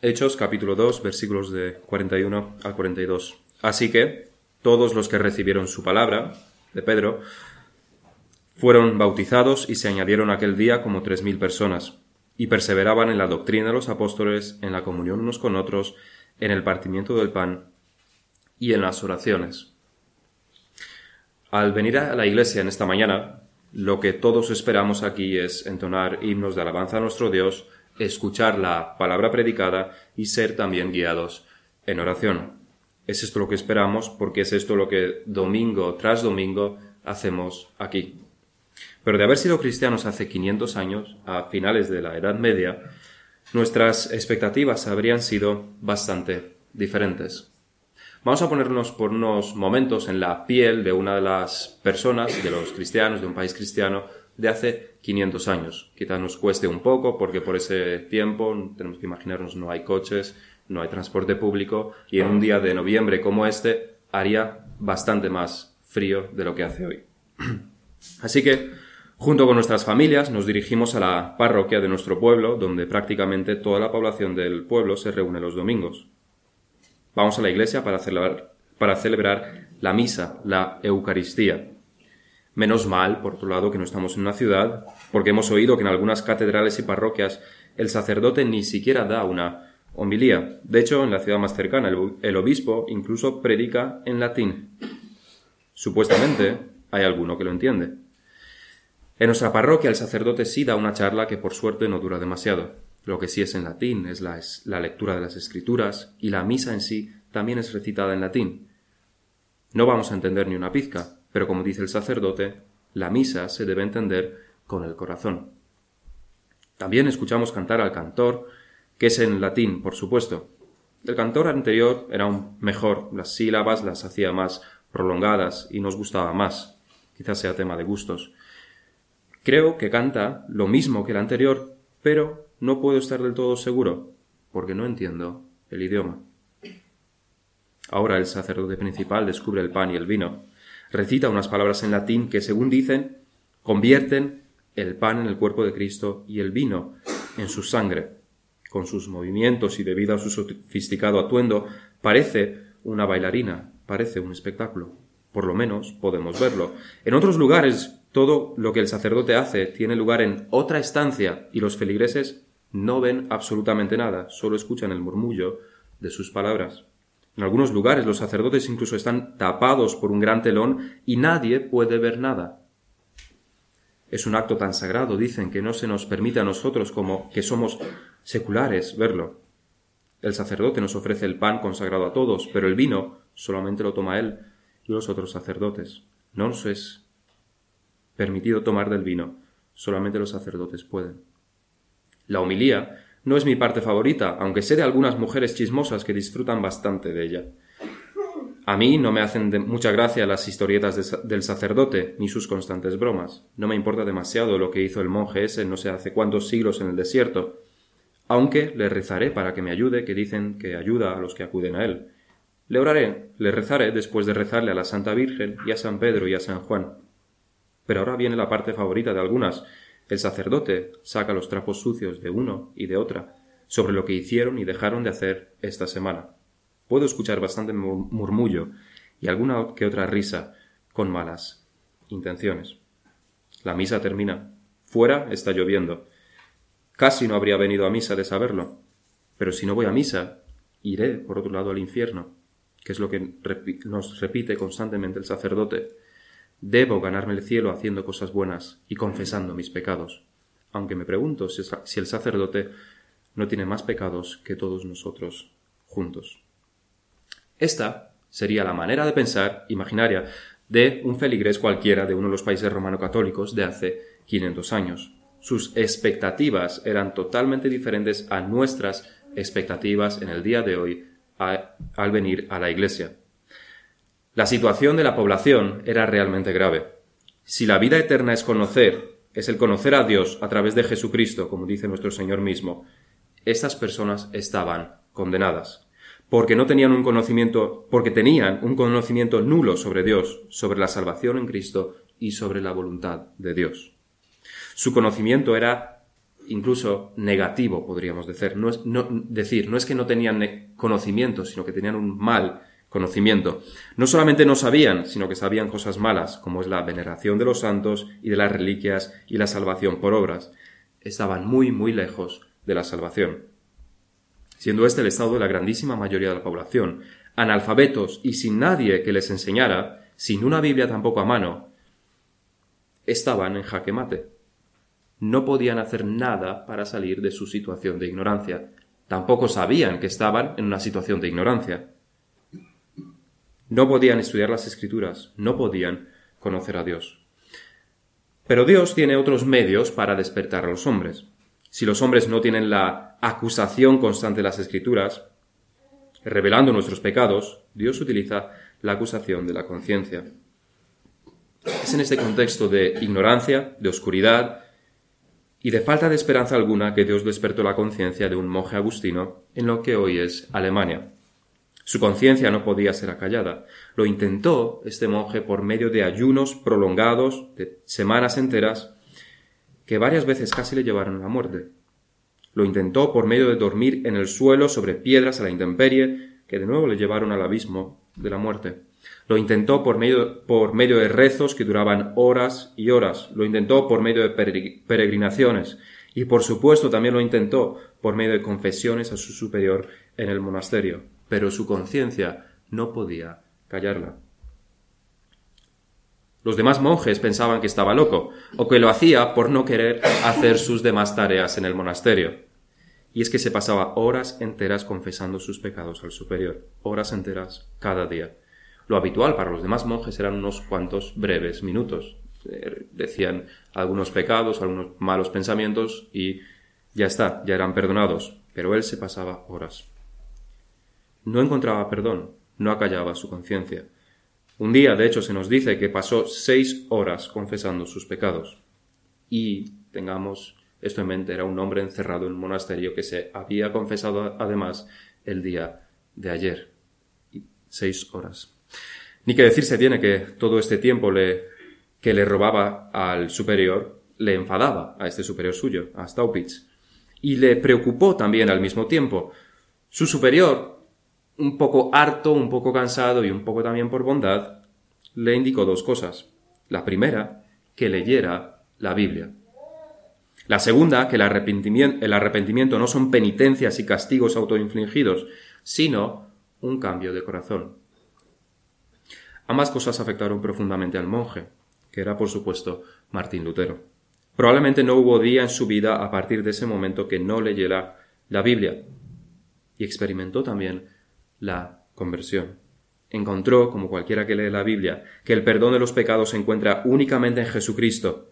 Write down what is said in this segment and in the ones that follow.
Hechos capítulo 2 versículos de 41 al 42. Así que todos los que recibieron su palabra, de Pedro, fueron bautizados y se añadieron aquel día como tres mil personas, y perseveraban en la doctrina de los apóstoles, en la comunión unos con otros, en el partimiento del pan y en las oraciones. Al venir a la iglesia en esta mañana, lo que todos esperamos aquí es entonar himnos de alabanza a nuestro Dios, escuchar la palabra predicada y ser también guiados en oración. Es esto lo que esperamos porque es esto lo que domingo tras domingo hacemos aquí. Pero de haber sido cristianos hace 500 años, a finales de la Edad Media, nuestras expectativas habrían sido bastante diferentes. Vamos a ponernos por unos momentos en la piel de una de las personas, de los cristianos, de un país cristiano, de hace 500 años. Quizá nos cueste un poco porque por ese tiempo tenemos que imaginarnos no hay coches, no hay transporte público y en un día de noviembre como este haría bastante más frío de lo que hace hoy. Así que, junto con nuestras familias, nos dirigimos a la parroquia de nuestro pueblo, donde prácticamente toda la población del pueblo se reúne los domingos. Vamos a la iglesia para celebrar, para celebrar la misa, la Eucaristía. Menos mal, por otro lado, que no estamos en una ciudad, porque hemos oído que en algunas catedrales y parroquias el sacerdote ni siquiera da una homilía. De hecho, en la ciudad más cercana, el, obispo incluso predica en latín. Supuestamente, hay alguno que lo entiende. En nuestra parroquia el sacerdote sí da una charla que por suerte no dura demasiado. Lo que sí es en latín es la, es la lectura de las escrituras y la misa en sí también es recitada en latín. No vamos a entender ni una pizca, pero como dice el sacerdote, la misa se debe entender con el corazón. También escuchamos cantar al cantor, que es en latín, por supuesto. El cantor anterior era un mejor, las sílabas las hacía más prolongadas y nos gustaba más. Quizás sea tema de gustos. Creo que canta lo mismo que el anterior, pero no puedo estar del todo seguro, porque no entiendo el idioma. Ahora el sacerdote principal descubre el pan y el vino. Recita unas palabras en latín que, según dicen, convierten el pan en el cuerpo de Cristo y el vino en su sangre. Con sus movimientos y debido a su sofisticado atuendo, parece una bailarina, parece un espectáculo. Por lo menos podemos verlo. En otros lugares, todo lo que el sacerdote hace tiene lugar en otra estancia y los feligreses no ven absolutamente nada, solo escuchan el murmullo de sus palabras. En algunos lugares los sacerdotes incluso están tapados por un gran telón y nadie puede ver nada. Es un acto tan sagrado, dicen, que no se nos permite a nosotros como que somos seculares verlo. El sacerdote nos ofrece el pan consagrado a todos, pero el vino solamente lo toma él y los otros sacerdotes. No nos es permitido tomar del vino, solamente los sacerdotes pueden. La homilía no es mi parte favorita, aunque sé de algunas mujeres chismosas que disfrutan bastante de ella. A mí no me hacen mucha gracia las historietas del sacerdote ni sus constantes bromas. No me importa demasiado lo que hizo el monje ese no sé hace cuántos siglos en el desierto, aunque le rezaré para que me ayude, que dicen que ayuda a los que acuden a él. Le oraré, le rezaré después de rezarle a la Santa Virgen y a San Pedro y a San Juan. Pero ahora viene la parte favorita de algunas, el sacerdote saca los trapos sucios de uno y de otra sobre lo que hicieron y dejaron de hacer esta semana. Puedo escuchar bastante murmullo y alguna que otra risa con malas intenciones. La misa termina. Fuera está lloviendo. Casi no habría venido a misa de saberlo. Pero si no voy a misa, iré por otro lado al infierno, que es lo que nos repite constantemente el sacerdote. Debo ganarme el cielo haciendo cosas buenas y confesando mis pecados, aunque me pregunto si el sacerdote no tiene más pecados que todos nosotros juntos. Esta sería la manera de pensar imaginaria de un feligrés cualquiera de uno de los países romano-católicos de hace 500 años. Sus expectativas eran totalmente diferentes a nuestras expectativas en el día de hoy al venir a la Iglesia. La situación de la población era realmente grave. Si la vida eterna es conocer, es el conocer a Dios a través de Jesucristo, como dice nuestro Señor mismo, estas personas estaban condenadas, porque no tenían un conocimiento, porque tenían un conocimiento nulo sobre Dios, sobre la salvación en Cristo y sobre la voluntad de Dios. Su conocimiento era incluso negativo, podríamos decir. No es, decir, no es que no tenían conocimiento, sino que tenían un mal conocimiento. No solamente no sabían, sino que sabían cosas malas, como es la veneración de los santos y de las reliquias y la salvación por obras. Estaban muy, muy lejos de la salvación. Siendo este el estado de la grandísima mayoría de la población, analfabetos y sin nadie que les enseñara, sin una Biblia tampoco a mano, estaban en jaque mate. No podían hacer nada para salir de su situación de ignorancia. Tampoco sabían que estaban en una situación de ignorancia. No podían estudiar las escrituras, no podían conocer a Dios. Pero Dios tiene otros medios para despertar a los hombres. Si los hombres no tienen la acusación constante de las escrituras, revelando nuestros pecados, Dios utiliza la acusación de la conciencia. Es en este contexto de ignorancia, de oscuridad y de falta de esperanza alguna que Dios despertó la conciencia de un monje agustino en lo que hoy es Alemania. Su conciencia no podía ser acallada. Lo intentó este monje por medio de ayunos prolongados de semanas enteras que varias veces casi le llevaron a la muerte. Lo intentó por medio de dormir en el suelo sobre piedras a la intemperie que de nuevo le llevaron al abismo de la muerte. Lo intentó por medio, por medio de rezos que duraban horas y horas. Lo intentó por medio de peregrinaciones. Y por supuesto también lo intentó por medio de confesiones a su superior en el monasterio pero su conciencia no podía callarla. Los demás monjes pensaban que estaba loco, o que lo hacía por no querer hacer sus demás tareas en el monasterio. Y es que se pasaba horas enteras confesando sus pecados al superior, horas enteras cada día. Lo habitual para los demás monjes eran unos cuantos breves minutos. Eh, decían algunos pecados, algunos malos pensamientos y ya está, ya eran perdonados. Pero él se pasaba horas. No encontraba perdón, no acallaba su conciencia. Un día, de hecho, se nos dice que pasó seis horas confesando sus pecados. Y tengamos esto en mente, era un hombre encerrado en un monasterio que se había confesado además el día de ayer. seis horas. Ni que decirse tiene que todo este tiempo que le robaba al superior le enfadaba a este superior suyo, a Staupitz. Y le preocupó también al mismo tiempo. Su superior un poco harto, un poco cansado y un poco también por bondad, le indicó dos cosas. La primera, que leyera la Biblia. La segunda, que el arrepentimiento, no son penitencias y castigos autoinfligidos, sino un cambio de corazón. Ambas cosas afectaron profundamente al monje, que era por supuesto Martín Lutero. Probablemente no hubo día en su vida a partir de ese momento que no leyera la Biblia. Y experimentó también la conversión. Encontró, como cualquiera que lee la Biblia, que el perdón de los pecados se encuentra únicamente en Jesucristo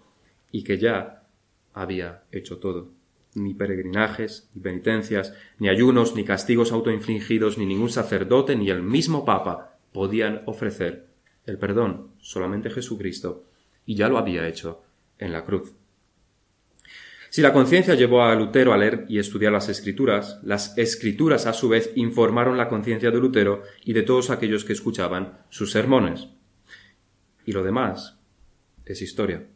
y que ya había hecho todo. Ni peregrinajes, ni penitencias, ni ayunos, ni castigos autoinfligidos, ni ningún sacerdote, ni el mismo Papa podían ofrecer el perdón, solamente Jesucristo, y ya lo había hecho en la cruz. Si la conciencia llevó a Lutero a leer y estudiar las escrituras, las escrituras a su vez informaron la conciencia de Lutero y de todos aquellos que escuchaban sus sermones. Y lo demás es historia.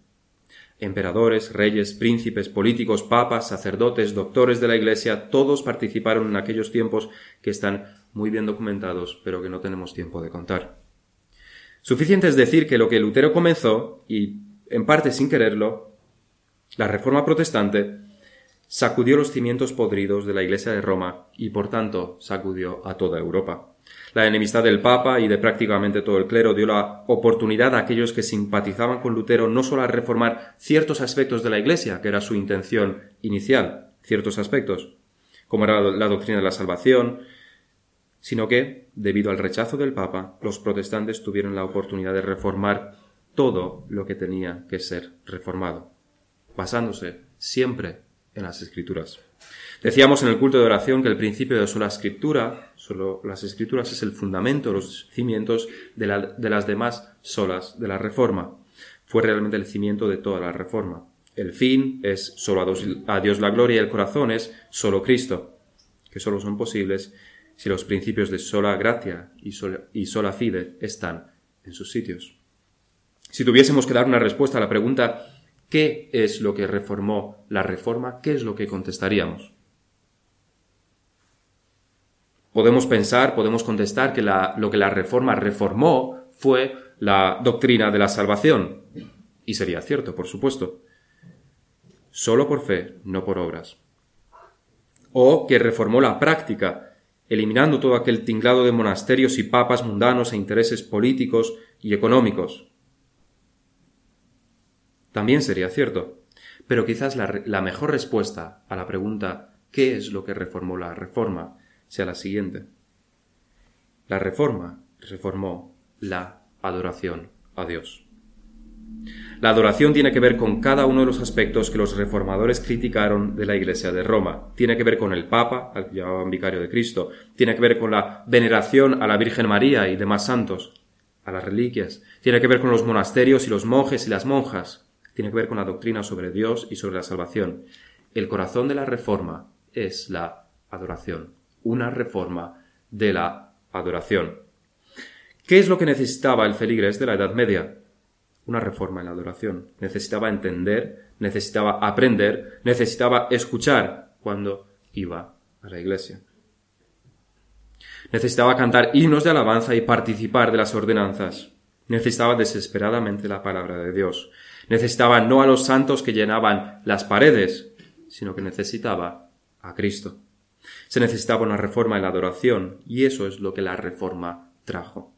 Emperadores, reyes, príncipes, políticos, papas, sacerdotes, doctores de la Iglesia, todos participaron en aquellos tiempos que están muy bien documentados, pero que no tenemos tiempo de contar. Suficiente es decir que lo que Lutero comenzó, y en parte sin quererlo, la Reforma Protestante sacudió los cimientos podridos de la Iglesia de Roma y por tanto sacudió a toda Europa. La enemistad del Papa y de prácticamente todo el clero dio la oportunidad a aquellos que simpatizaban con Lutero no solo a reformar ciertos aspectos de la Iglesia, que era su intención inicial, ciertos aspectos, como era la doctrina de la salvación, sino que, debido al rechazo del Papa, los protestantes tuvieron la oportunidad de reformar todo lo que tenía que ser reformado basándose siempre en las escrituras. Decíamos en el culto de oración que el principio de sola escritura, solo las escrituras es el fundamento, los cimientos de, las demás solas de la reforma. Fue realmente el cimiento de toda la reforma. El fin es solo a Dios, la gloria y el corazón es solo Cristo, que solo son posibles si los principios de sola gracia y sola, y sola fide están en sus sitios. Si tuviésemos que dar una respuesta a la pregunta ¿Qué es lo que reformó la reforma? ¿Qué es lo que contestaríamos? Podemos pensar, podemos contestar que lo que la reforma reformó fue la doctrina de la salvación. Y sería cierto, por supuesto. Solo por fe, no por obras. O que reformó la práctica, eliminando todo aquel tinglado de monasterios y papas mundanos e intereses políticos y económicos. También sería cierto. Pero quizás la, mejor respuesta a la pregunta ¿qué es lo que reformó la reforma? sea la siguiente. La reforma reformó la adoración a Dios. La adoración tiene que ver con cada uno de los aspectos que los reformadores criticaron de la Iglesia de Roma. Tiene que ver con el Papa, al que llamaban vicario de Cristo. Tiene que ver con la veneración a la Virgen María y demás santos, a las reliquias. Tiene que ver con los monasterios y los monjes y las monjas. Tiene que ver con la doctrina sobre Dios y sobre la salvación. El corazón de la reforma es la adoración una reforma de la adoración. ¿Qué es lo que necesitaba el feligres de la Edad Media? Una reforma en la adoración. Necesitaba entender, necesitaba aprender, necesitaba escuchar cuando iba a la iglesia. Necesitaba cantar himnos de alabanza y participar de las ordenanzas. Necesitaba desesperadamente la palabra de Dios. Necesitaba no a los santos que llenaban las paredes, sino que necesitaba a Cristo. Se necesitaba una reforma en la adoración y eso es lo que la reforma trajo.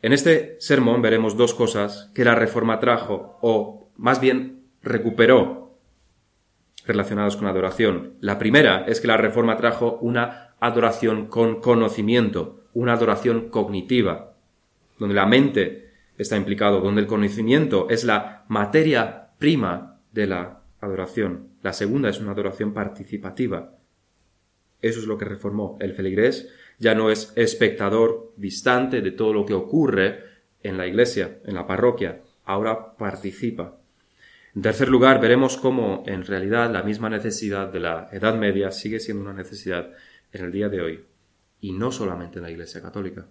En este sermón veremos dos cosas que la reforma trajo o más bien recuperó relacionadas con la adoración. La primera es que la reforma trajo una adoración con conocimiento, una adoración cognitiva, donde la mente está implicado, donde el conocimiento es la materia prima de la adoración. La segunda es una adoración participativa, eso es lo que reformó el feligrés. Ya no es espectador distante de todo lo que ocurre en la iglesia, en la parroquia. Ahora participa. En tercer lugar, veremos cómo en realidad la misma necesidad de la Edad Media sigue siendo una necesidad en el día de hoy, y no solamente en la Iglesia Católica.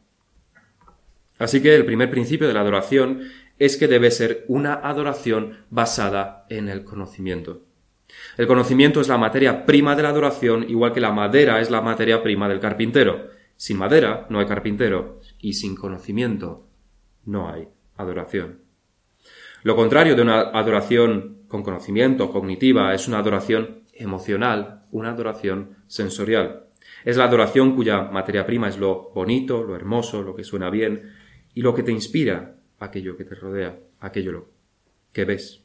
Así que el primer principio de la adoración es que debe ser una adoración basada en el conocimiento. El conocimiento es la materia prima de la adoración, igual que la madera es la materia prima del carpintero. Sin madera no hay carpintero y sin conocimiento no hay adoración. Lo contrario de una adoración con conocimiento, cognitiva, es una adoración emocional, una adoración sensorial. Es la adoración cuya materia prima es lo bonito, lo hermoso, lo que suena bien y lo que te inspira aquello que te rodea, aquello que ves.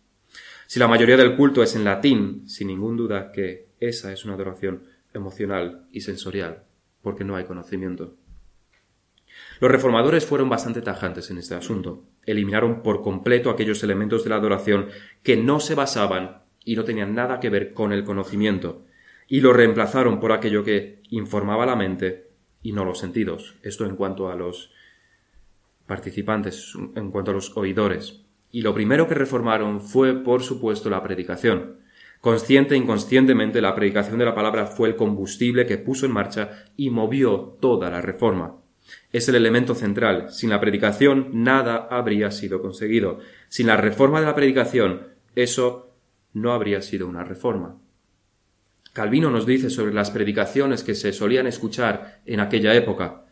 Si la mayoría del culto es en latín, sin ningún duda que esa es una adoración emocional y sensorial, porque no hay conocimiento. Los reformadores fueron bastante tajantes en este asunto. Eliminaron por completo aquellos elementos de la adoración que no se basaban y no tenían nada que ver con el conocimiento, y lo reemplazaron por aquello que informaba la mente y no los sentidos. Esto en cuanto a los participantes, en cuanto a los oidores y lo primero que reformaron fue, por supuesto, la predicación. Consciente e inconscientemente, la predicación de la palabra fue el combustible que puso en marcha y movió toda la reforma. Es el elemento central. Sin la predicación nada habría sido conseguido. Sin la reforma de la predicación, eso no habría sido una reforma. Calvino nos dice sobre las predicaciones que se solían escuchar en aquella época.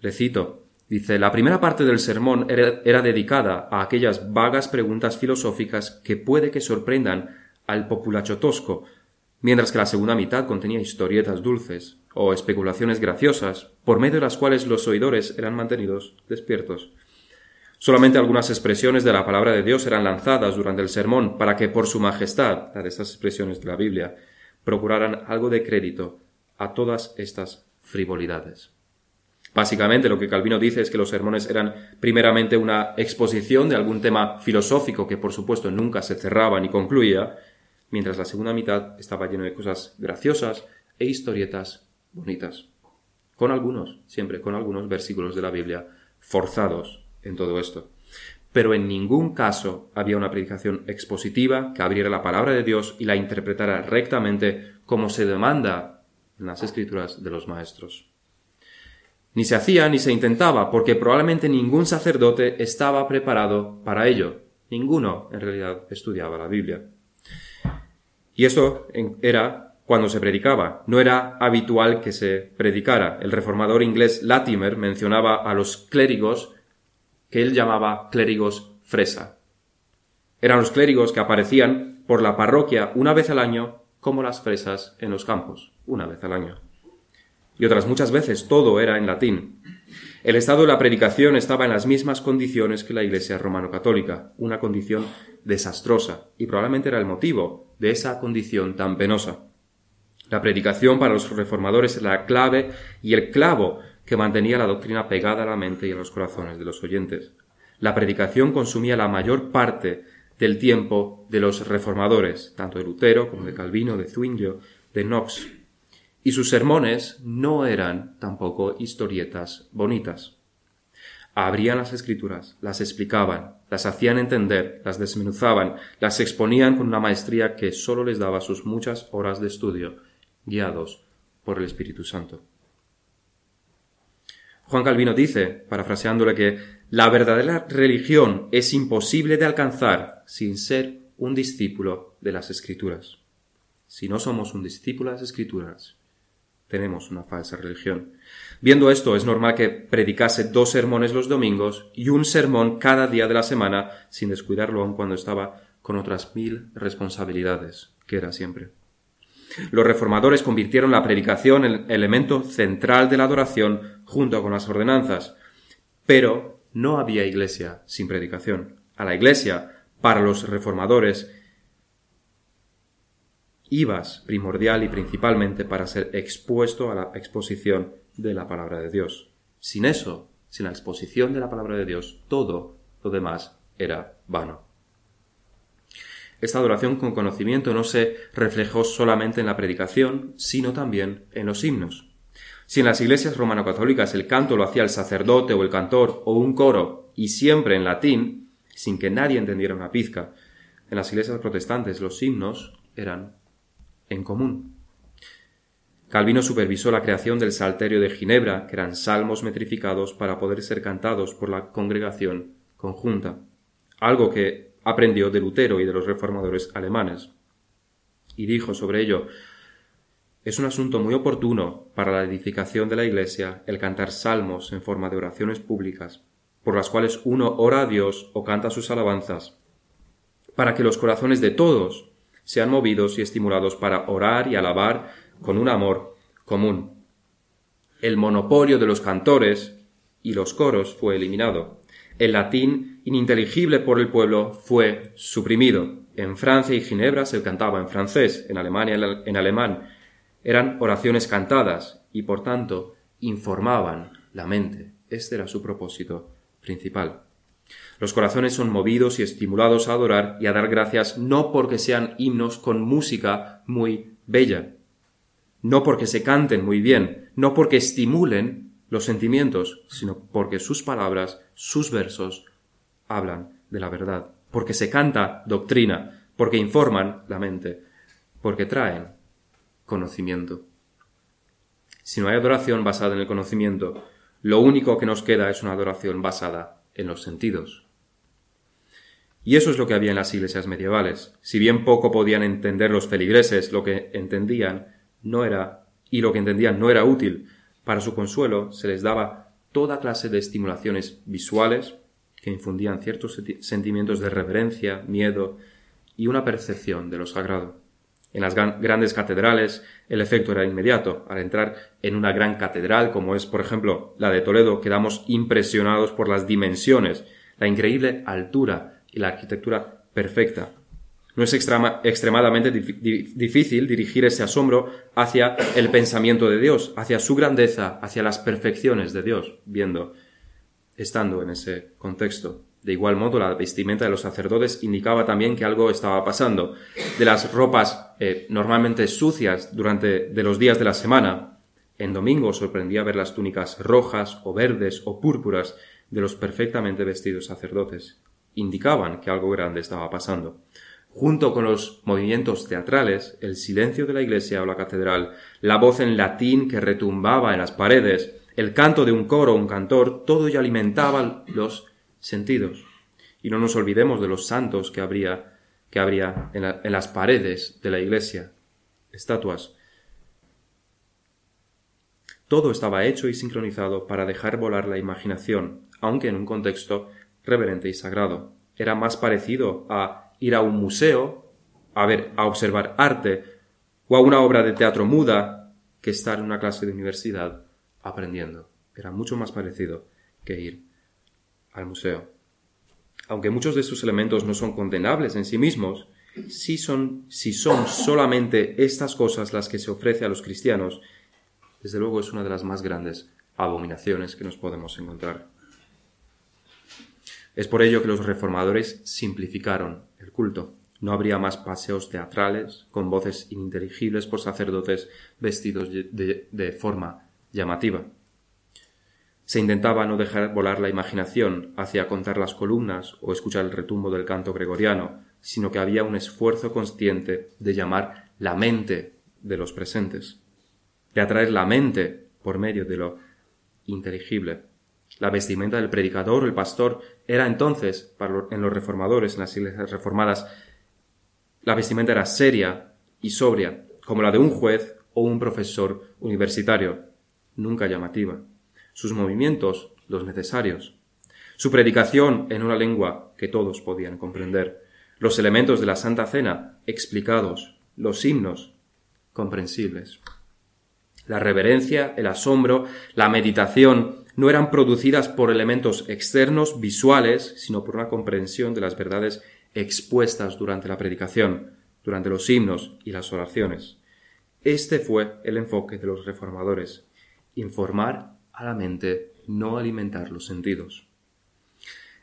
Le cito Dice, la primera parte del sermón era, dedicada a aquellas vagas preguntas filosóficas que puede que sorprendan al populacho tosco, mientras que la segunda mitad contenía historietas dulces o especulaciones graciosas, por medio de las cuales los oidores eran mantenidos despiertos. Solamente algunas expresiones de la palabra de Dios eran lanzadas durante el sermón para que por su majestad, la de estas expresiones de la Biblia, procuraran algo de crédito a todas estas frivolidades. Básicamente lo que Calvino dice es que los sermones eran primeramente una exposición de algún tema filosófico que por supuesto nunca se cerraba ni concluía, mientras la segunda mitad estaba llena de cosas graciosas e historietas bonitas. Con algunos, siempre con algunos versículos de la Biblia forzados en todo esto. Pero en ningún caso había una predicación expositiva que abriera la palabra de Dios y la interpretara rectamente como se demanda en las escrituras de los maestros. Ni se hacía ni se intentaba, porque probablemente ningún sacerdote estaba preparado para ello. Ninguno, en realidad, estudiaba la Biblia. Y eso era cuando se predicaba. No era habitual que se predicara. El reformador inglés Latimer mencionaba a los clérigos que él llamaba clérigos fresa. Eran los clérigos que aparecían por la parroquia una vez al año como las fresas en los campos, una vez al año. Y otras muchas veces todo era en latín. El estado de la predicación estaba en las mismas condiciones que la Iglesia romano-católica, una condición desastrosa, y probablemente era el motivo de esa condición tan penosa. La predicación para los reformadores era la clave y el clavo que mantenía la doctrina pegada a la mente y a los corazones de los oyentes. La predicación consumía la mayor parte del tiempo de los reformadores, tanto de Lutero como de Calvino, de Zwinglio, de Knox. Y sus sermones no eran tampoco historietas bonitas. Abrían las escrituras, las explicaban, las hacían entender, las desmenuzaban, las exponían con una maestría que sólo les daba sus muchas horas de estudio, guiados por el Espíritu Santo. Juan Calvino dice, parafraseándole, que la verdadera religión es imposible de alcanzar sin ser un discípulo de las Escrituras. Si no somos un discípulo de las Escrituras, tenemos una falsa religión. Viendo esto, es normal que predicase dos sermones los domingos y un sermón cada día de la semana, sin descuidarlo aun cuando estaba con otras mil responsabilidades, que era siempre. Los reformadores convirtieron la predicación en el elemento central de la adoración junto con las ordenanzas. Pero no había iglesia sin predicación. A la iglesia, para los reformadores, ibas primordial y principalmente para ser expuesto a la exposición de la palabra de Dios. Sin eso, sin la exposición de la palabra de Dios, todo lo demás era vano. Esta adoración con conocimiento no se reflejó solamente en la predicación, sino también en los himnos. Si en las iglesias romano-católicas el canto lo hacía el sacerdote o el cantor o un coro, y siempre en latín, sin que nadie entendiera una pizca, en las iglesias protestantes los himnos eran en común. Calvino supervisó la creación del Salterio de Ginebra, que eran salmos metrificados para poder ser cantados por la congregación conjunta, algo que aprendió de Lutero y de los reformadores alemanes. Y dijo sobre ello es un asunto muy oportuno para la edificación de la Iglesia el cantar salmos en forma de oraciones públicas, por las cuales uno ora a Dios o canta sus alabanzas, para que los corazones de todos sean movidos y estimulados para orar y alabar con un amor común. El monopolio de los cantores y los coros fue eliminado. El latín, ininteligible por el pueblo, fue suprimido. En Francia y Ginebra se cantaba en francés, en Alemania en alemán. Eran oraciones cantadas y, por tanto, informaban la mente. Este era su propósito principal. Los corazones son movidos y estimulados a adorar y a dar gracias no porque sean himnos con música muy bella, no porque se canten muy bien, no porque estimulen los sentimientos, sino porque sus palabras, sus versos, hablan de la verdad, porque se canta doctrina, porque informan la mente, porque traen conocimiento. Si no hay adoración basada en el conocimiento, lo único que nos queda es una adoración basada en los sentidos. Y eso es lo que había en las iglesias medievales. Si bien poco podían entender los feligreses, lo que entendían no era, y lo que entendían no era útil, para su consuelo se les daba toda clase de estimulaciones visuales que infundían ciertos sentimientos de reverencia, miedo y una percepción de lo sagrado. En las grandes catedrales el efecto era inmediato. Al entrar en una gran catedral, como es por ejemplo la de Toledo, quedamos impresionados por las dimensiones, la increíble altura y la arquitectura perfecta. No es extremadamente difícil dirigir ese asombro hacia el pensamiento de Dios, hacia su grandeza, hacia las perfecciones de Dios, viendo, estando en ese contexto. De igual modo, la vestimenta de los sacerdotes indicaba también que algo estaba pasando. De las ropas eh, normalmente sucias durante de los días de la semana, en domingo sorprendía ver las túnicas rojas o verdes o púrpuras de los perfectamente vestidos sacerdotes. Indicaban que algo grande estaba pasando. Junto con los movimientos teatrales, el silencio de la iglesia o la catedral, la voz en latín que retumbaba en las paredes, el canto de un coro o un cantor, todo ello alimentaba los sentidos. Y no nos olvidemos de los santos que habría, que habría en, en las paredes de la iglesia, estatuas. Todo estaba hecho y sincronizado para dejar volar la imaginación, aunque en un contexto reverente y sagrado. Era más parecido a ir a un museo, a ver, a observar arte, o a una obra de teatro muda, que estar en una clase de universidad aprendiendo. Era mucho más parecido que ir al museo. Aunque muchos de estos elementos no son condenables en sí mismos, si son, si son solamente estas cosas las que se ofrece a los cristianos, desde luego es una de las más grandes abominaciones que nos podemos encontrar. Es por ello que los reformadores simplificaron el culto. No habría más paseos teatrales con voces ininteligibles por sacerdotes vestidos de, de forma llamativa. Se intentaba no dejar volar la imaginación hacia contar las columnas o escuchar el retumbo del canto gregoriano, sino que había un esfuerzo consciente de llamar la mente de los presentes, de atraer la mente por medio de lo inteligible. La vestimenta del predicador el pastor era entonces, en los reformadores, en las iglesias reformadas, la vestimenta era seria y sobria, como la de un juez o un profesor universitario, nunca llamativa. Sus movimientos, los necesarios. Su predicación en una lengua que todos podían comprender. Los elementos de la Santa Cena explicados. Los himnos comprensibles. La reverencia, el asombro, la meditación no eran producidas por elementos externos, visuales, sino por una comprensión de las verdades expuestas durante la predicación, durante los himnos y las oraciones. Este fue el enfoque de los reformadores, informar a la mente, no alimentar los sentidos.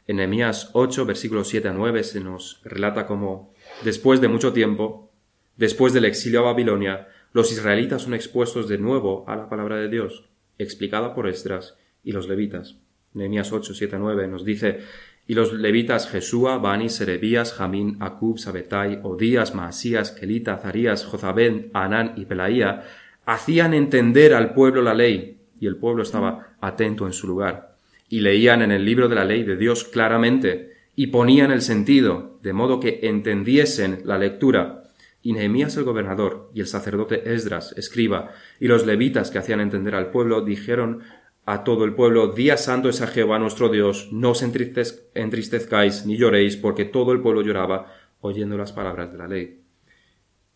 En Nehemías 8, versículos 7 a 9 se nos relata cómo, después de mucho tiempo, después del exilio a Babilonia, los israelitas son expuestos de nuevo a la palabra de Dios, explicada por Esdras y los levitas. Nehemías 8, 7 a 9 nos dice, y los levitas Jesúa, Bani, Serebías, Jamín, Acub, Sabetai, Odías, Maasías, Kelita, Zarías, Jozabén, Anán y Pelaía hacían entender al pueblo la ley, y el pueblo estaba atento en su lugar, y leían en el libro de la ley de Dios claramente, y ponían el sentido, de modo que entendiesen la lectura. Y Nehemías el gobernador y el sacerdote Esdras, escriba, y los levitas que hacían entender al pueblo, dijeron a todo el pueblo, Día santo es a Jehová nuestro Dios, no os entristezcáis ni lloréis, porque todo el pueblo lloraba oyendo las palabras de la ley.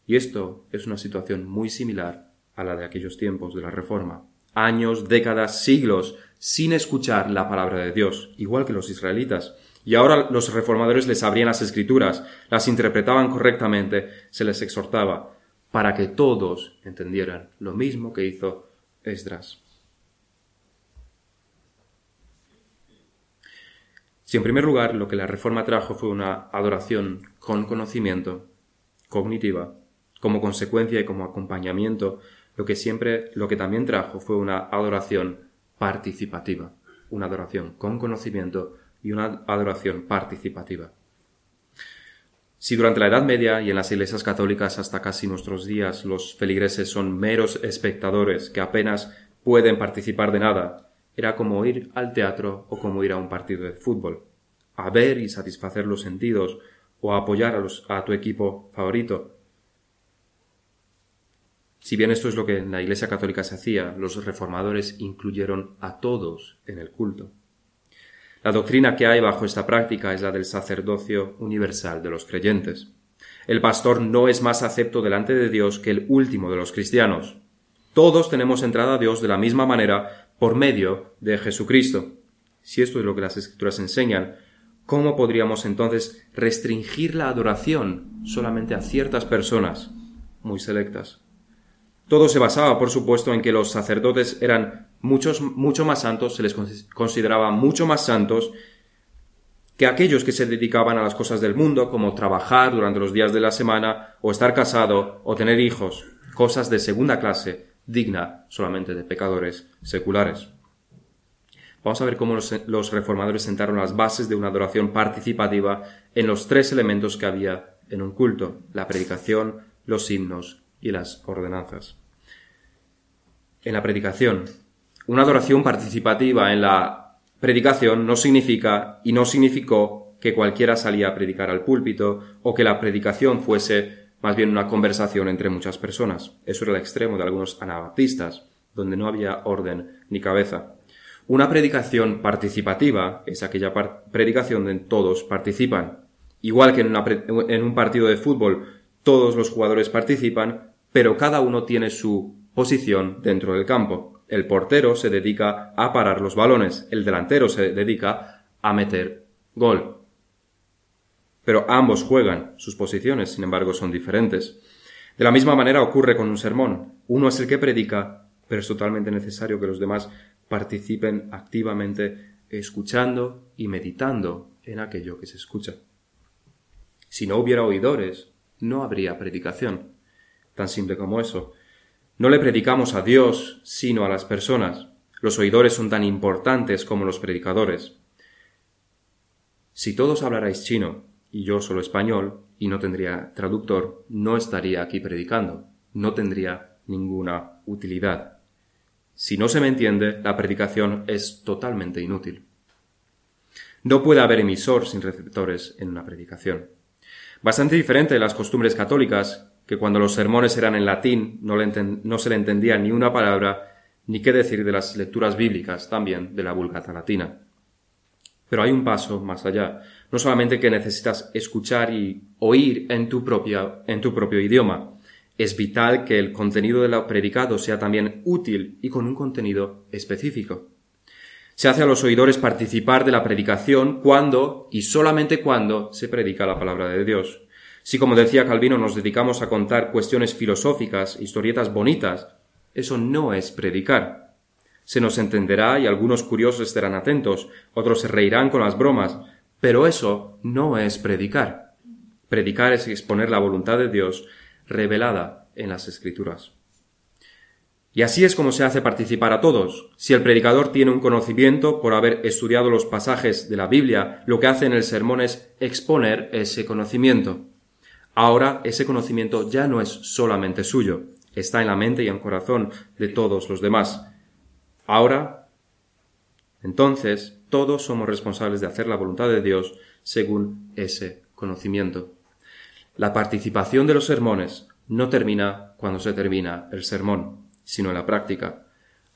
Y esto es una situación muy similar a la de aquellos tiempos de la Reforma. Años, décadas, siglos, sin escuchar la palabra de Dios, igual que los israelitas. Y ahora los reformadores les abrían las escrituras, las interpretaban correctamente, se les exhortaba, para que todos entendieran lo mismo que hizo Esdras. Si en primer lugar lo que la Reforma trajo fue una adoración con conocimiento, cognitiva, como consecuencia y como acompañamiento, lo que siempre, lo que también trajo fue una adoración participativa, una adoración con conocimiento y una adoración participativa. Si durante la Edad Media y en las iglesias católicas hasta casi nuestros días los feligreses son meros espectadores que apenas pueden participar de nada, era como ir al teatro o como ir a un partido de fútbol, a ver y satisfacer los sentidos o a apoyar a, a tu equipo favorito. Si bien esto es lo que en la Iglesia Católica se hacía, los reformadores incluyeron a todos en el culto. La doctrina que hay bajo esta práctica es la del sacerdocio universal de los creyentes. El pastor no es más acepto delante de Dios que el último de los cristianos. Todos tenemos entrada a Dios de la misma manera por medio de Jesucristo. Si esto es lo que las escrituras enseñan, ¿cómo podríamos entonces restringir la adoración solamente a ciertas personas muy selectas? Todo se basaba, por supuesto, en que los sacerdotes eran muchos, mucho más santos, se les consideraba mucho más santos que aquellos que se dedicaban a las cosas del mundo, como trabajar durante los días de la semana, o estar casado, o tener hijos, cosas de segunda clase, digna solamente de pecadores seculares. Vamos a ver cómo los, reformadores sentaron las bases de una adoración participativa en los tres elementos que había en un culto, la predicación, los himnos y las ordenanzas. En la predicación, una adoración participativa en la predicación no significa y no significó que cualquiera salía a predicar al púlpito o que la predicación fuese más bien una conversación entre muchas personas. Eso era el extremo de algunos anabaptistas, donde no había orden ni cabeza. Una predicación participativa es aquella predicación donde todos participan. Igual que en un partido de fútbol todos los jugadores participan, pero cada uno tiene su posición dentro del campo. El portero se dedica a parar los balones, el delantero se dedica a meter gol. Pero ambos juegan, sus posiciones, sin embargo, son diferentes. De la misma manera ocurre con un sermón. Uno es el que predica, pero es totalmente necesario que los demás participen activamente escuchando y meditando en aquello que se escucha. Si no hubiera oidores, no habría predicación. Tan simple como eso. No le predicamos a Dios, sino a las personas. Los oidores son tan importantes como los predicadores. Si todos hablarais chino y yo solo español y no tendría traductor, no estaría aquí predicando, no tendría ninguna utilidad. Si no se me entiende, la predicación es totalmente inútil. No puede haber emisor sin receptores en una predicación. Bastante diferente de las costumbres católicas, que cuando los sermones eran en latín no, no se le entendía ni una palabra, ni qué decir de las lecturas bíblicas también de la vulgata latina. Pero hay un paso más allá. No solamente que necesitas escuchar y oír en tu, propia, en tu propio idioma. Es vital que el contenido de lo predicado sea también útil y con un contenido específico. Se hace a los oidores participar de la predicación cuando y solamente cuando se predica la palabra de Dios. Si, como decía Calvino, nos dedicamos a contar cuestiones filosóficas, historietas bonitas, eso no es predicar se nos entenderá y algunos curiosos estarán atentos, otros se reirán con las bromas, pero eso no es predicar. Predicar es exponer la voluntad de Dios revelada en las Escrituras. Y así es como se hace participar a todos. Si el predicador tiene un conocimiento por haber estudiado los pasajes de la Biblia, lo que hace en el sermón es exponer ese conocimiento. Ahora ese conocimiento ya no es solamente suyo, está en la mente y en el corazón de todos los demás. Ahora, entonces, todos somos responsables de hacer la voluntad de Dios según ese conocimiento. La participación de los sermones no termina cuando se termina el sermón, sino en la práctica.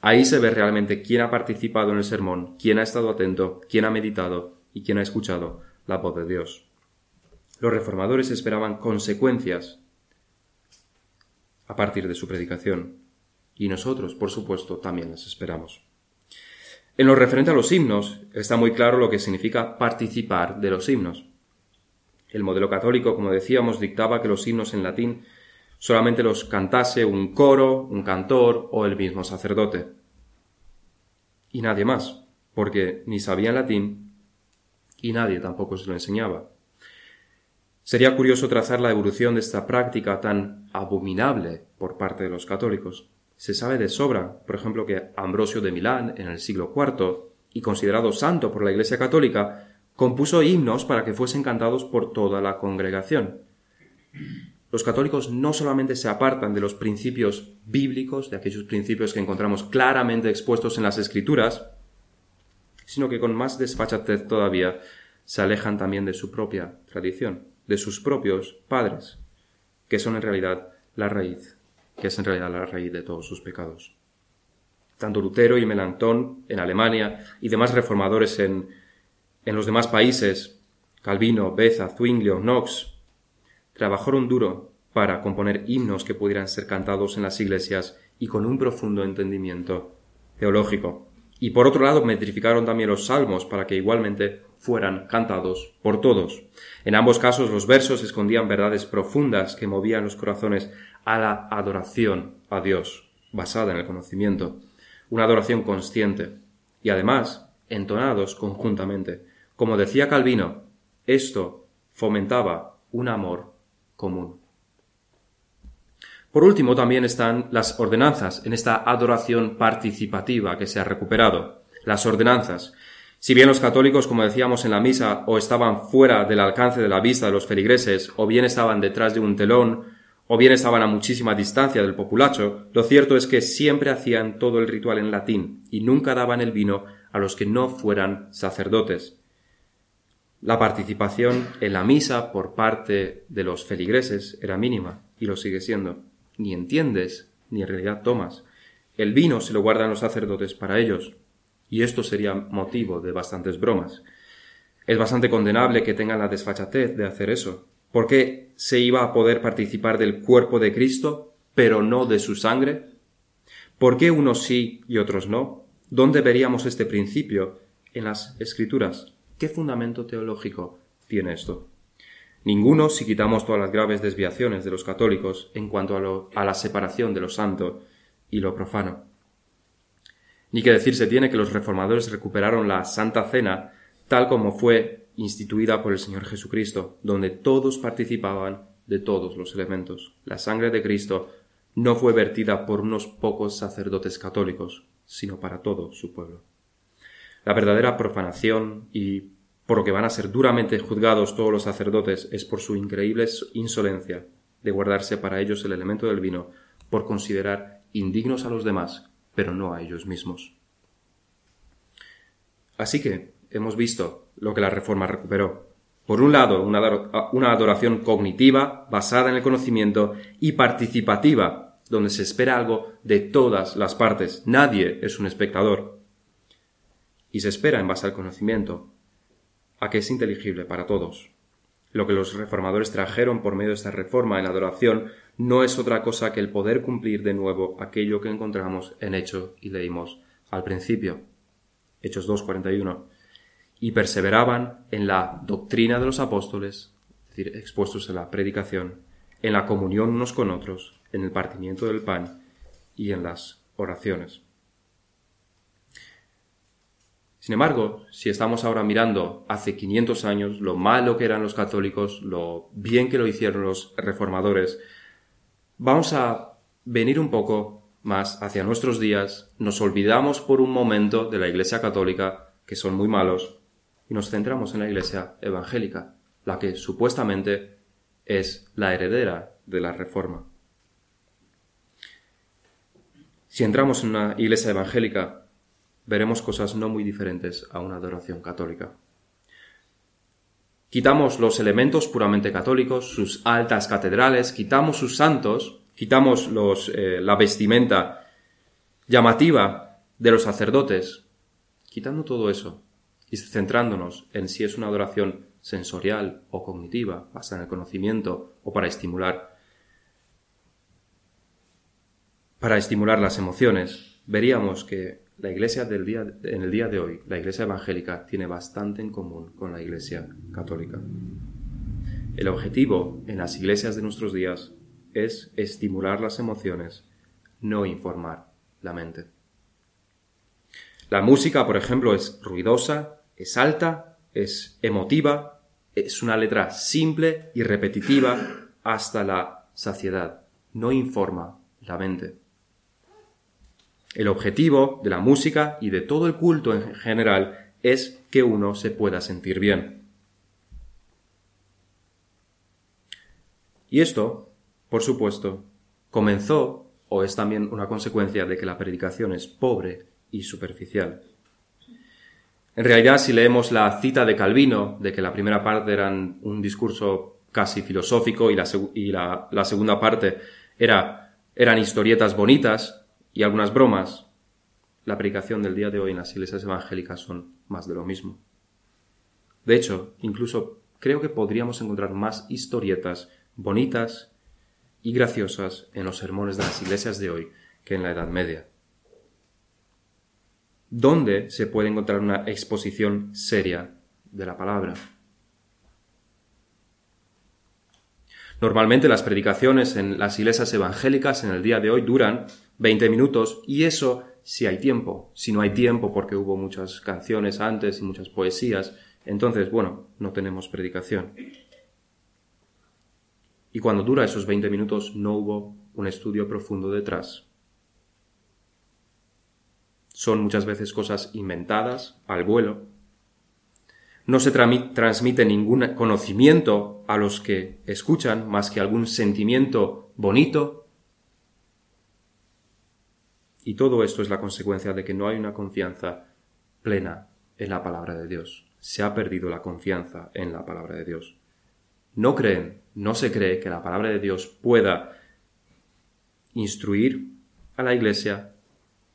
Ahí se ve realmente quién ha participado en el sermón, quién ha estado atento, quién ha meditado y quién ha escuchado la voz de Dios. Los reformadores esperaban consecuencias a partir de su predicación y nosotros, por supuesto, también las esperamos. En lo referente a los himnos, está muy claro lo que significa participar de los himnos. El modelo católico, como decíamos, dictaba que los himnos en latín solamente los cantase un coro, un cantor o el mismo sacerdote. Y nadie más, porque ni sabían latín y nadie tampoco se lo enseñaba. Sería curioso trazar la evolución de esta práctica tan abominable por parte de los católicos. Se sabe de sobra, por ejemplo, que Ambrosio de Milán, en el siglo IV, y considerado santo por la Iglesia católica, compuso himnos para que fuesen cantados por toda la congregación. Los católicos no solamente se apartan de los principios bíblicos, de aquellos principios que encontramos claramente expuestos en las Escrituras, sino que con más desfachatez todavía se alejan también de su propia tradición, de sus propios padres, que son en realidad la raíz que es en realidad la raíz de todos sus pecados. Tanto Lutero y Melanchthon en Alemania y demás reformadores en, en los demás países, Calvino, Beza, Zwinglio, Knox, trabajaron duro para componer himnos que pudieran ser cantados en las iglesias y con un profundo entendimiento teológico. Y por otro lado, metrificaron también los salmos para que igualmente fueran cantados por todos. En ambos casos los versos escondían verdades profundas que movían los corazones a la adoración a Dios, basada en el conocimiento, una adoración consciente y además entonados conjuntamente. Como decía Calvino, esto fomentaba un amor común. Por último, también están las ordenanzas en esta adoración participativa que se ha recuperado. Las ordenanzas. Si bien los católicos, como decíamos en la misa, o estaban fuera del alcance de la vista de los feligreses, o bien estaban detrás de un telón, o bien estaban a muchísima distancia del populacho, lo cierto es que siempre hacían todo el ritual en latín y nunca daban el vino a los que no fueran sacerdotes. La participación en la misa por parte de los feligreses era mínima y lo sigue siendo. Ni entiendes, ni en realidad tomas. El vino se lo guardan los sacerdotes para ellos, y esto sería motivo de bastantes bromas. Es bastante condenable que tengan la desfachatez de hacer eso. ¿Por qué se iba a poder participar del cuerpo de Cristo, pero no de su sangre? ¿Por qué unos sí y otros no? ¿Dónde veríamos este principio? En las Escrituras. ¿Qué fundamento teológico tiene esto? Ninguno si quitamos todas las graves desviaciones de los católicos en cuanto a, a la separación de lo santo y lo profano. Ni que decir se tiene que los reformadores recuperaron la Santa Cena tal como fue instituida por el Señor Jesucristo, donde todos participaban de todos los elementos. La sangre de Cristo no fue vertida por unos pocos sacerdotes católicos, sino para todo su pueblo. La verdadera profanación y por lo que van a ser duramente juzgados todos los sacerdotes es por su increíble insolencia de guardarse para ellos el elemento del vino, por considerar indignos a los demás, pero no a ellos mismos. Así que hemos visto lo que la Reforma recuperó. Por un lado, una adoración cognitiva basada en el conocimiento y participativa, donde se espera algo de todas las partes. Nadie es un espectador y se espera en base al conocimiento, a que es inteligible para todos. Lo que los reformadores trajeron por medio de esta reforma en la adoración no es otra cosa que el poder cumplir de nuevo aquello que encontramos en Hecho y leímos al principio. Hechos 2.41. Y perseveraban en la doctrina de los apóstoles, es decir, expuestos en la predicación, en la comunión unos con otros, en el partimiento del pan y en las oraciones. Sin embargo, si estamos ahora mirando hace 500 años lo malo que eran los católicos, lo bien que lo hicieron los reformadores, vamos a venir un poco más hacia nuestros días, nos olvidamos por un momento de la Iglesia católica, que son muy malos, y nos centramos en la Iglesia evangélica, la que supuestamente es la heredera de la Reforma. Si entramos en una iglesia evangélica, veremos cosas no muy diferentes a una adoración católica. Quitamos los elementos puramente católicos, sus altas catedrales, quitamos sus santos, quitamos los, eh, la vestimenta llamativa de los sacerdotes, quitando todo eso y centrándonos en si es una adoración sensorial o cognitiva, basada en el conocimiento o para estimular para estimular las emociones, veríamos que la iglesia del día, en el día de hoy, la iglesia evangélica, tiene bastante en común con la iglesia católica. El objetivo en las iglesias de nuestros días es estimular las emociones, no informar la mente. La música, por ejemplo, es ruidosa, es alta, es emotiva, es una letra simple y repetitiva hasta la saciedad. No informa la mente. El objetivo de la música y de todo el culto en general es que uno se pueda sentir bien. Y esto, por supuesto, comenzó o es también una consecuencia de que la predicación es pobre y superficial. En realidad, si leemos la cita de Calvino, de que la primera parte era un discurso casi filosófico y la, la segunda parte era, eran historietas bonitas, y algunas bromas, la predicación del día de hoy en las iglesias evangélicas son más de lo mismo. De hecho, incluso creo que podríamos encontrar más historietas bonitas y graciosas en los sermones de las iglesias de hoy que en la Edad Media. ¿Dónde se puede encontrar una exposición seria de la palabra? Normalmente las predicaciones en las iglesias evangélicas en el día de hoy duran 20 minutos y eso si hay tiempo. Si no hay tiempo porque hubo muchas canciones antes y muchas poesías, entonces, bueno, no tenemos predicación. Y cuando dura esos 20 minutos no hubo un estudio profundo detrás. Son muchas veces cosas inventadas al vuelo. No se transmite ningún conocimiento a los que escuchan más que algún sentimiento bonito y todo esto es la consecuencia de que no hay una confianza plena en la palabra de Dios. se ha perdido la confianza en la palabra de Dios. No creen, no se cree que la palabra de Dios pueda instruir a la Iglesia,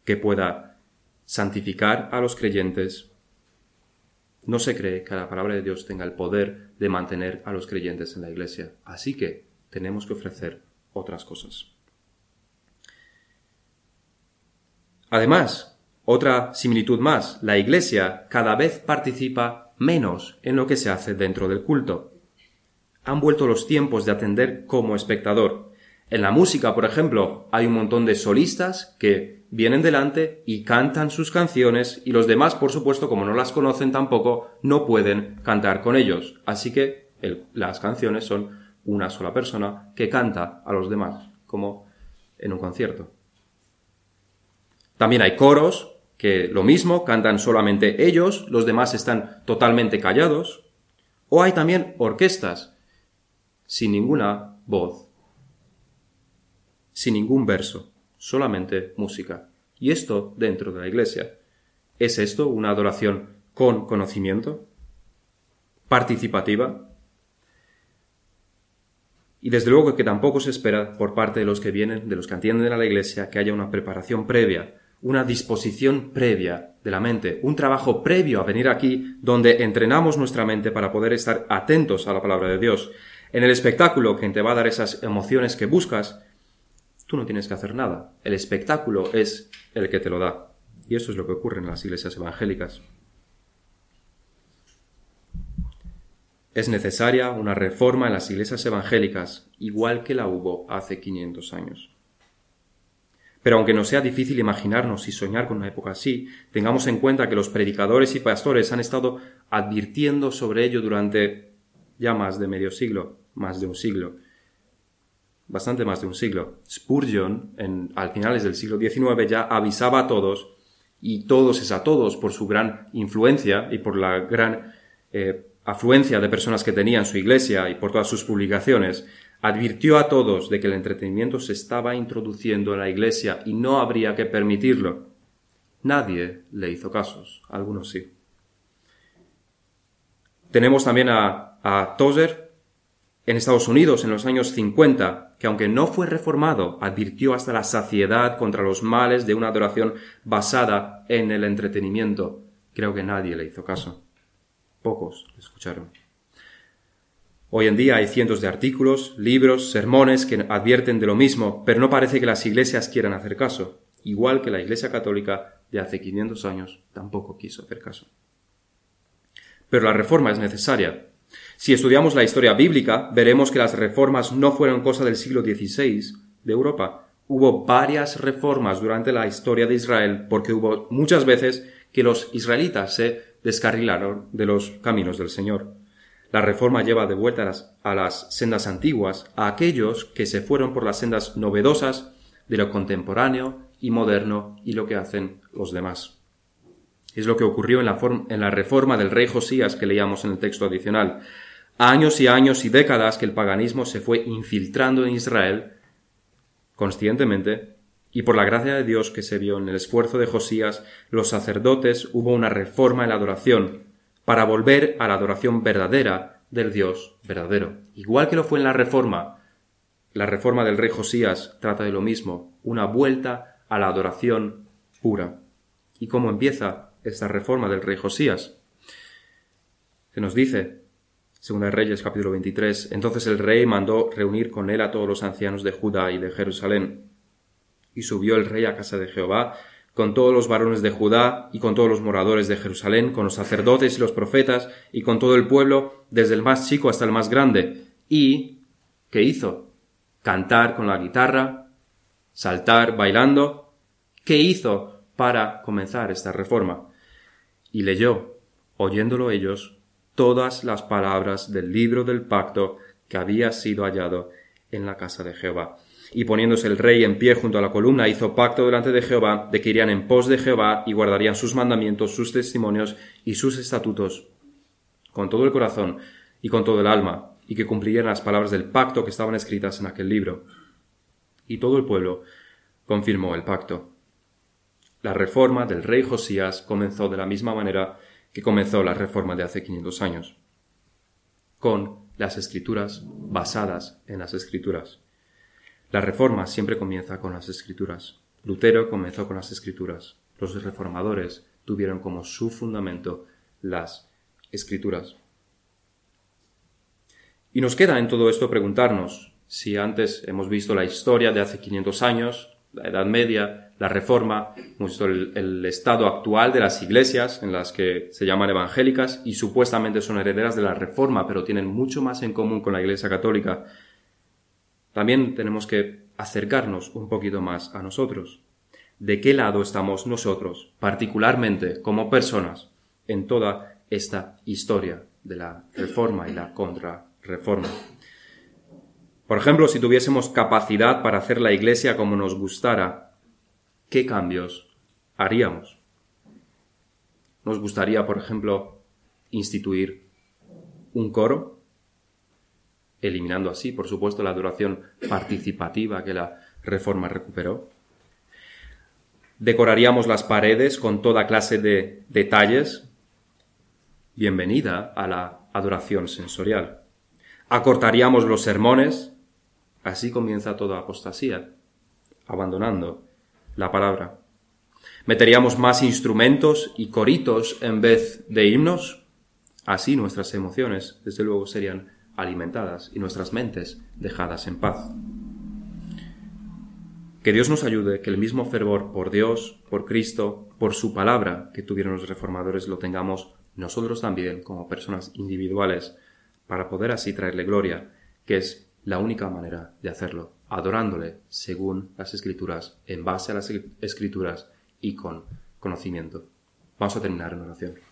que pueda santificar a los creyentes. No se cree que la palabra de Dios tenga el poder de mantener a los creyentes en la Iglesia. Así que tenemos que ofrecer otras cosas. Además, otra similitud más, la Iglesia cada vez participa menos en lo que se hace dentro del culto. Han vuelto los tiempos de atender como espectador. En la música, por ejemplo, hay un montón de solistas que vienen delante y cantan sus canciones y los demás, por supuesto, como no las conocen tampoco, no pueden cantar con ellos. Así que las canciones son una sola persona que canta a los demás, como en un concierto. También hay coros que lo mismo, cantan solamente ellos, los demás están totalmente callados. O hay también orquestas sin ninguna voz, sin ningún verso, solamente música. Y esto dentro de la iglesia. ¿Es esto una adoración con conocimiento? ¿Participativa? Y desde luego que tampoco se espera por parte de los que vienen, de los que atienden a la iglesia, que haya una preparación previa una disposición previa de la mente, un trabajo previo a venir aquí donde entrenamos nuestra mente para poder estar atentos a la palabra de Dios. En el espectáculo que te va a dar esas emociones que buscas, tú no tienes que hacer nada. El espectáculo es el que te lo da. Y eso es lo que ocurre en las iglesias evangélicas. Es necesaria una reforma en las iglesias evangélicas, igual que la hubo hace 500 años. Pero aunque nos sea difícil imaginarnos y soñar con una época así, tengamos en cuenta que los predicadores y pastores han estado advirtiendo sobre ello durante ya más de medio siglo, más de un siglo, bastante más de un siglo. Spurgeon, en, al finales del siglo XIX, ya avisaba a todos, y todos es a todos por su gran influencia y por la gran eh, afluencia de personas que tenía en su iglesia y por todas sus publicaciones, advirtió a todos de que el entretenimiento se estaba introduciendo en la iglesia y no habría que permitirlo. Nadie le hizo casos, algunos sí. Tenemos también a, a Tozer en Estados Unidos en los años 50, que aunque no fue reformado, advirtió hasta la saciedad contra los males de una adoración basada en el entretenimiento. Creo que nadie le hizo caso. Pocos le escucharon. Hoy en día hay cientos de artículos, libros, sermones que advierten de lo mismo, pero no parece que las iglesias quieran hacer caso, igual que la Iglesia Católica de hace 500 años tampoco quiso hacer caso. Pero la reforma es necesaria. Si estudiamos la historia bíblica, veremos que las reformas no fueron cosa del siglo XVI de Europa. Hubo varias reformas durante la historia de Israel porque hubo muchas veces que los israelitas se descarrilaron de los caminos del Señor. La reforma lleva de vuelta a las, sendas antiguas a aquellos que se fueron por las sendas novedosas de lo contemporáneo y moderno y lo que hacen los demás. Es lo que ocurrió en la, en la reforma del rey Josías que leíamos en el texto adicional. Años y años y décadas que el paganismo se fue infiltrando en Israel conscientemente y por la gracia de Dios que se vio en el esfuerzo de Josías, los sacerdotes hubo una reforma en la adoración, para volver a la adoración verdadera del Dios verdadero. Igual que lo fue en la Reforma, la Reforma del rey Josías trata de lo mismo, una vuelta a la adoración pura. ¿Y cómo empieza esta reforma del rey Josías? Se nos dice, Segunda Reyes capítulo 23, entonces el rey mandó reunir con él a todos los ancianos de Judá y de Jerusalén. Y subió el rey a casa de Jehová con todos los varones de Judá y con todos los moradores de Jerusalén, con los sacerdotes y los profetas y con todo el pueblo, desde el más chico hasta el más grande. Y, ¿qué hizo? Cantar con la guitarra, saltar bailando. ¿Qué hizo para comenzar esta reforma? Y leyó, oyéndolo ellos, todas las palabras del libro del pacto que había sido hallado en la casa de Jehová y poniéndose el rey en pie junto a la columna, hizo pacto delante de Jehová de que irían en pos de Jehová y guardarían sus mandamientos, sus testimonios y sus estatutos con todo el corazón y con todo el alma, y que cumplirían las palabras del pacto que estaban escritas en aquel libro. Y todo el pueblo confirmó el pacto. La reforma del rey Josías comenzó de la misma manera que comenzó la reforma de hace 500 años, con las escrituras basadas en las escrituras. La reforma siempre comienza con las escrituras. Lutero comenzó con las escrituras. Los reformadores tuvieron como su fundamento las escrituras. Y nos queda en todo esto preguntarnos si antes hemos visto la historia de hace 500 años, la Edad Media, la Reforma, visto el, estado actual de las iglesias en las que se llaman evangélicas y supuestamente son herederas de la Reforma, pero tienen mucho más en común con la Iglesia Católica. También tenemos que acercarnos un poquito más a nosotros. ¿De qué lado estamos nosotros, particularmente como personas, en toda esta historia de la Reforma y la Contrarreforma? Por ejemplo, si tuviésemos capacidad para hacer la Iglesia como nos gustara, ¿qué cambios haríamos? ¿Nos gustaría, por ejemplo, instituir un coro? Eliminando así, por supuesto, la duración participativa que la reforma recuperó. Decoraríamos las paredes con toda clase de detalles. Bienvenida a la adoración sensorial. Acortaríamos los sermones Así comienza toda apostasía, abandonando la palabra. ¿Meteríamos más instrumentos y coritos en vez de himnos? Así nuestras emociones, desde luego, serían alimentadas y nuestras mentes dejadas en paz. Que Dios nos ayude, que el mismo fervor por Dios, por Cristo, por su palabra que tuvieron los reformadores lo tengamos nosotros también como personas individuales, para poder así traerle gloria, que es la única manera de hacerlo, adorándole según las escrituras, en base a las escrituras y con conocimiento. Vamos a terminar en oración.